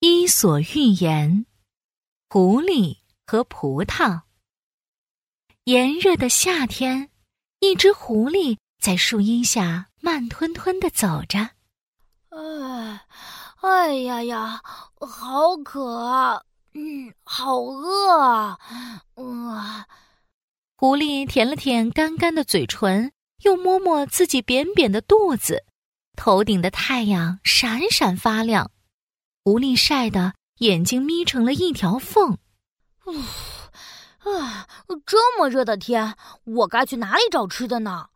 伊索寓言：狐狸和葡萄。炎热的夏天，一只狐狸在树荫下慢吞吞的走着。哎，哎呀呀，好渴啊！嗯，好饿啊！嗯。狐狸舔了舔干干的嘴唇，又摸摸自己扁扁的肚子。头顶的太阳闪闪发亮。狐狸晒得眼睛眯成了一条缝。啊，这么热的天，我该去哪里找吃的呢？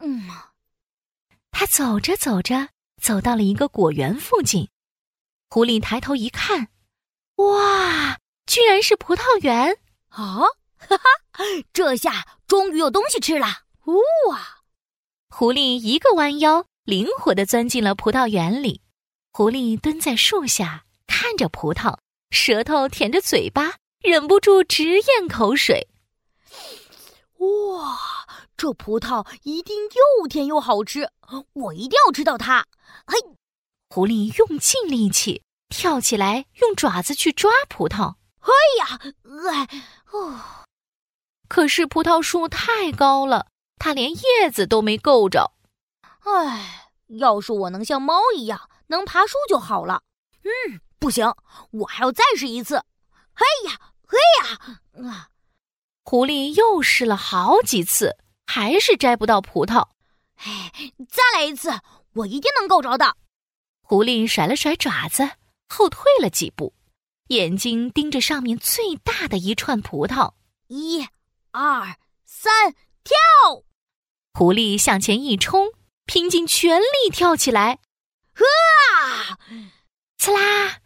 嗯，他走着走着，走到了一个果园附近。狐狸抬头一看，哇，居然是葡萄园！啊，哈哈，这下终于有东西吃了！哇，狐狸一个弯腰，灵活的钻进了葡萄园里。狐狸蹲在树下，看着葡萄，舌头舔着嘴巴，忍不住直咽口水。哇，这葡萄一定又甜又好吃，我一定要吃到它！嘿，狐狸用尽力气跳起来，用爪子去抓葡萄。哎呀，哎，哦，可是葡萄树太高了，它连叶子都没够着。哎，要是我能像猫一样。能爬树就好了。嗯，不行，我还要再试一次。嘿呀，嘿呀！啊，狐狸又试了好几次，还是摘不到葡萄。哎，再来一次，我一定能够着的。狐狸甩了甩爪子，后退了几步，眼睛盯着上面最大的一串葡萄。一、二、三，跳！狐狸向前一冲，拼尽全力跳起来。啊！刺啦！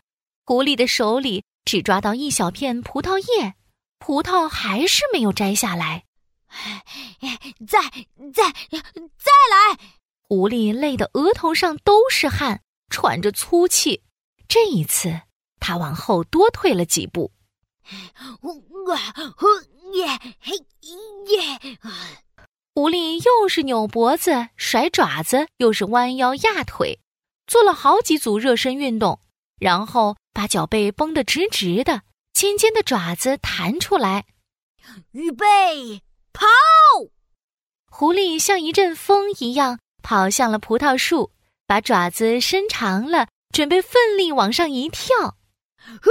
狐狸的手里只抓到一小片葡萄叶，葡萄还是没有摘下来。再再再来！狐狸累得额头上都是汗，喘着粗气。这一次，他往后多退了几步。狐狸又是扭脖子、甩爪子，又是弯腰压腿。做了好几组热身运动，然后把脚背绷得直直的，尖尖的爪子弹出来。预备，跑！狐狸像一阵风一样跑向了葡萄树，把爪子伸长了，准备奋力往上一跳。啊！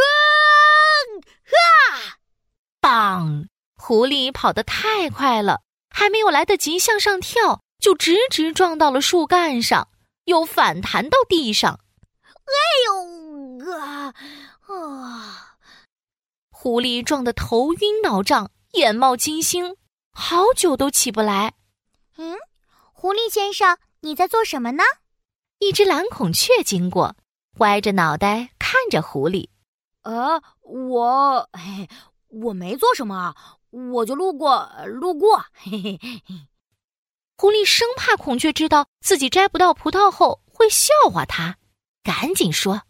啊！棒！狐狸跑得太快了，还没有来得及向上跳，就直直撞到了树干上。又反弹到地上，哎呦啊！啊！狐狸撞得头晕脑胀，眼冒金星，好久都起不来。嗯，狐狸先生，你在做什么呢？一只蓝孔雀经过，歪着脑袋看着狐狸。呃，我，我没做什么啊，我就路过，路过。嘿嘿嘿。狐狸生怕孔雀知道自己摘不到葡萄后会笑话它，赶紧说：“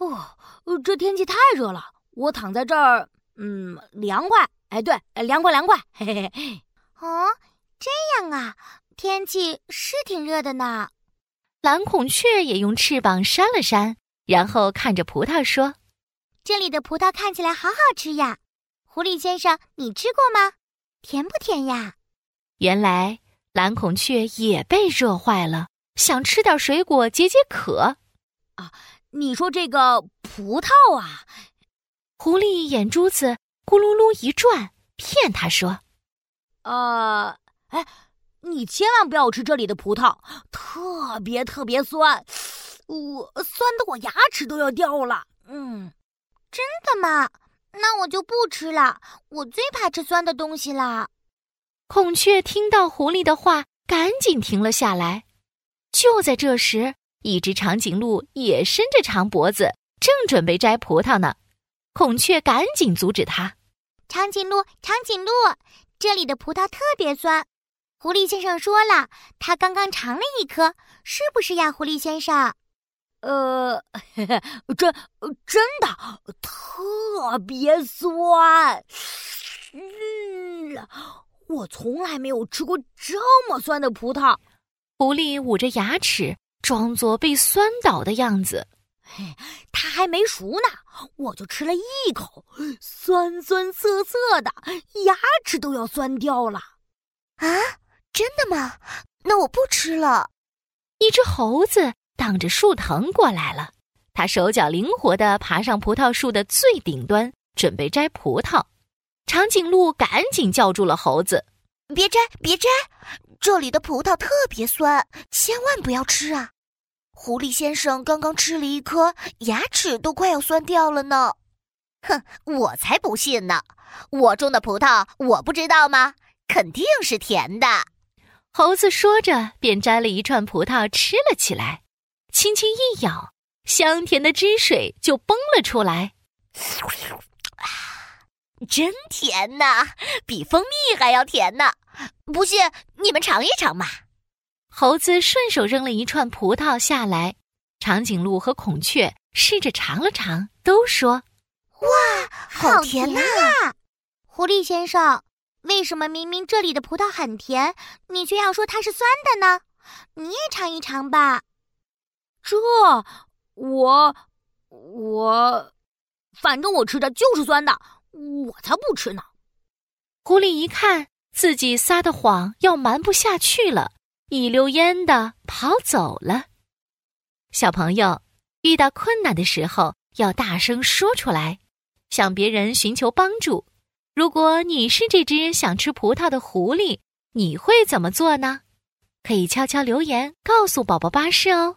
哦，这天气太热了，我躺在这儿，嗯，凉快。哎，对，凉快凉快。嘿嘿嘿。哦，这样啊，天气是挺热的呢。”蓝孔雀也用翅膀扇了扇，然后看着葡萄说：“这里的葡萄看起来好好吃呀，狐狸先生，你吃过吗？甜不甜呀？”原来。蓝孔雀也被热坏了，想吃点水果解解渴。啊，你说这个葡萄啊？狐狸眼珠子咕噜噜一转，骗他说：“呃，哎，你千万不要吃这里的葡萄，特别特别酸，我酸的我牙齿都要掉了。”嗯，真的吗？那我就不吃了，我最怕吃酸的东西了。孔雀听到狐狸的话，赶紧停了下来。就在这时，一只长颈鹿也伸着长脖子，正准备摘葡萄呢。孔雀赶紧阻止它：“长颈鹿，长颈鹿，这里的葡萄特别酸。狐狸先生说了，他刚刚尝了一颗，是不是呀，狐狸先生？”“呃，真真的特别酸。”嗯。我从来没有吃过这么酸的葡萄。狐狸捂着牙齿，装作被酸倒的样子。嘿，它还没熟呢，我就吃了一口，酸酸涩涩的，牙齿都要酸掉了。啊，真的吗？那我不吃了。一只猴子挡着树藤过来了，它手脚灵活的爬上葡萄树的最顶端，准备摘葡萄。长颈鹿赶紧叫住了猴子：“别摘，别摘，这里的葡萄特别酸，千万不要吃啊！”狐狸先生刚刚吃了一颗，牙齿都快要酸掉了呢。哼，我才不信呢！我种的葡萄我不知道吗？肯定是甜的。猴子说着，便摘了一串葡萄吃了起来，轻轻一咬，香甜的汁水就崩了出来。真甜呐，比蜂蜜还要甜呢！不信，你们尝一尝嘛。猴子顺手扔了一串葡萄下来，长颈鹿和孔雀试着尝了尝，都说：“哇，好甜呐！”狐狸先生，为什么明明这里的葡萄很甜，你却要说它是酸的呢？你也尝一尝吧。这，我，我，反正我吃的就是酸的，我才不吃呢。狐狸一看自己撒的谎要瞒不下去了。一溜烟的跑走了。小朋友遇到困难的时候要大声说出来，向别人寻求帮助。如果你是这只想吃葡萄的狐狸，你会怎么做呢？可以悄悄留言告诉宝宝巴士哦。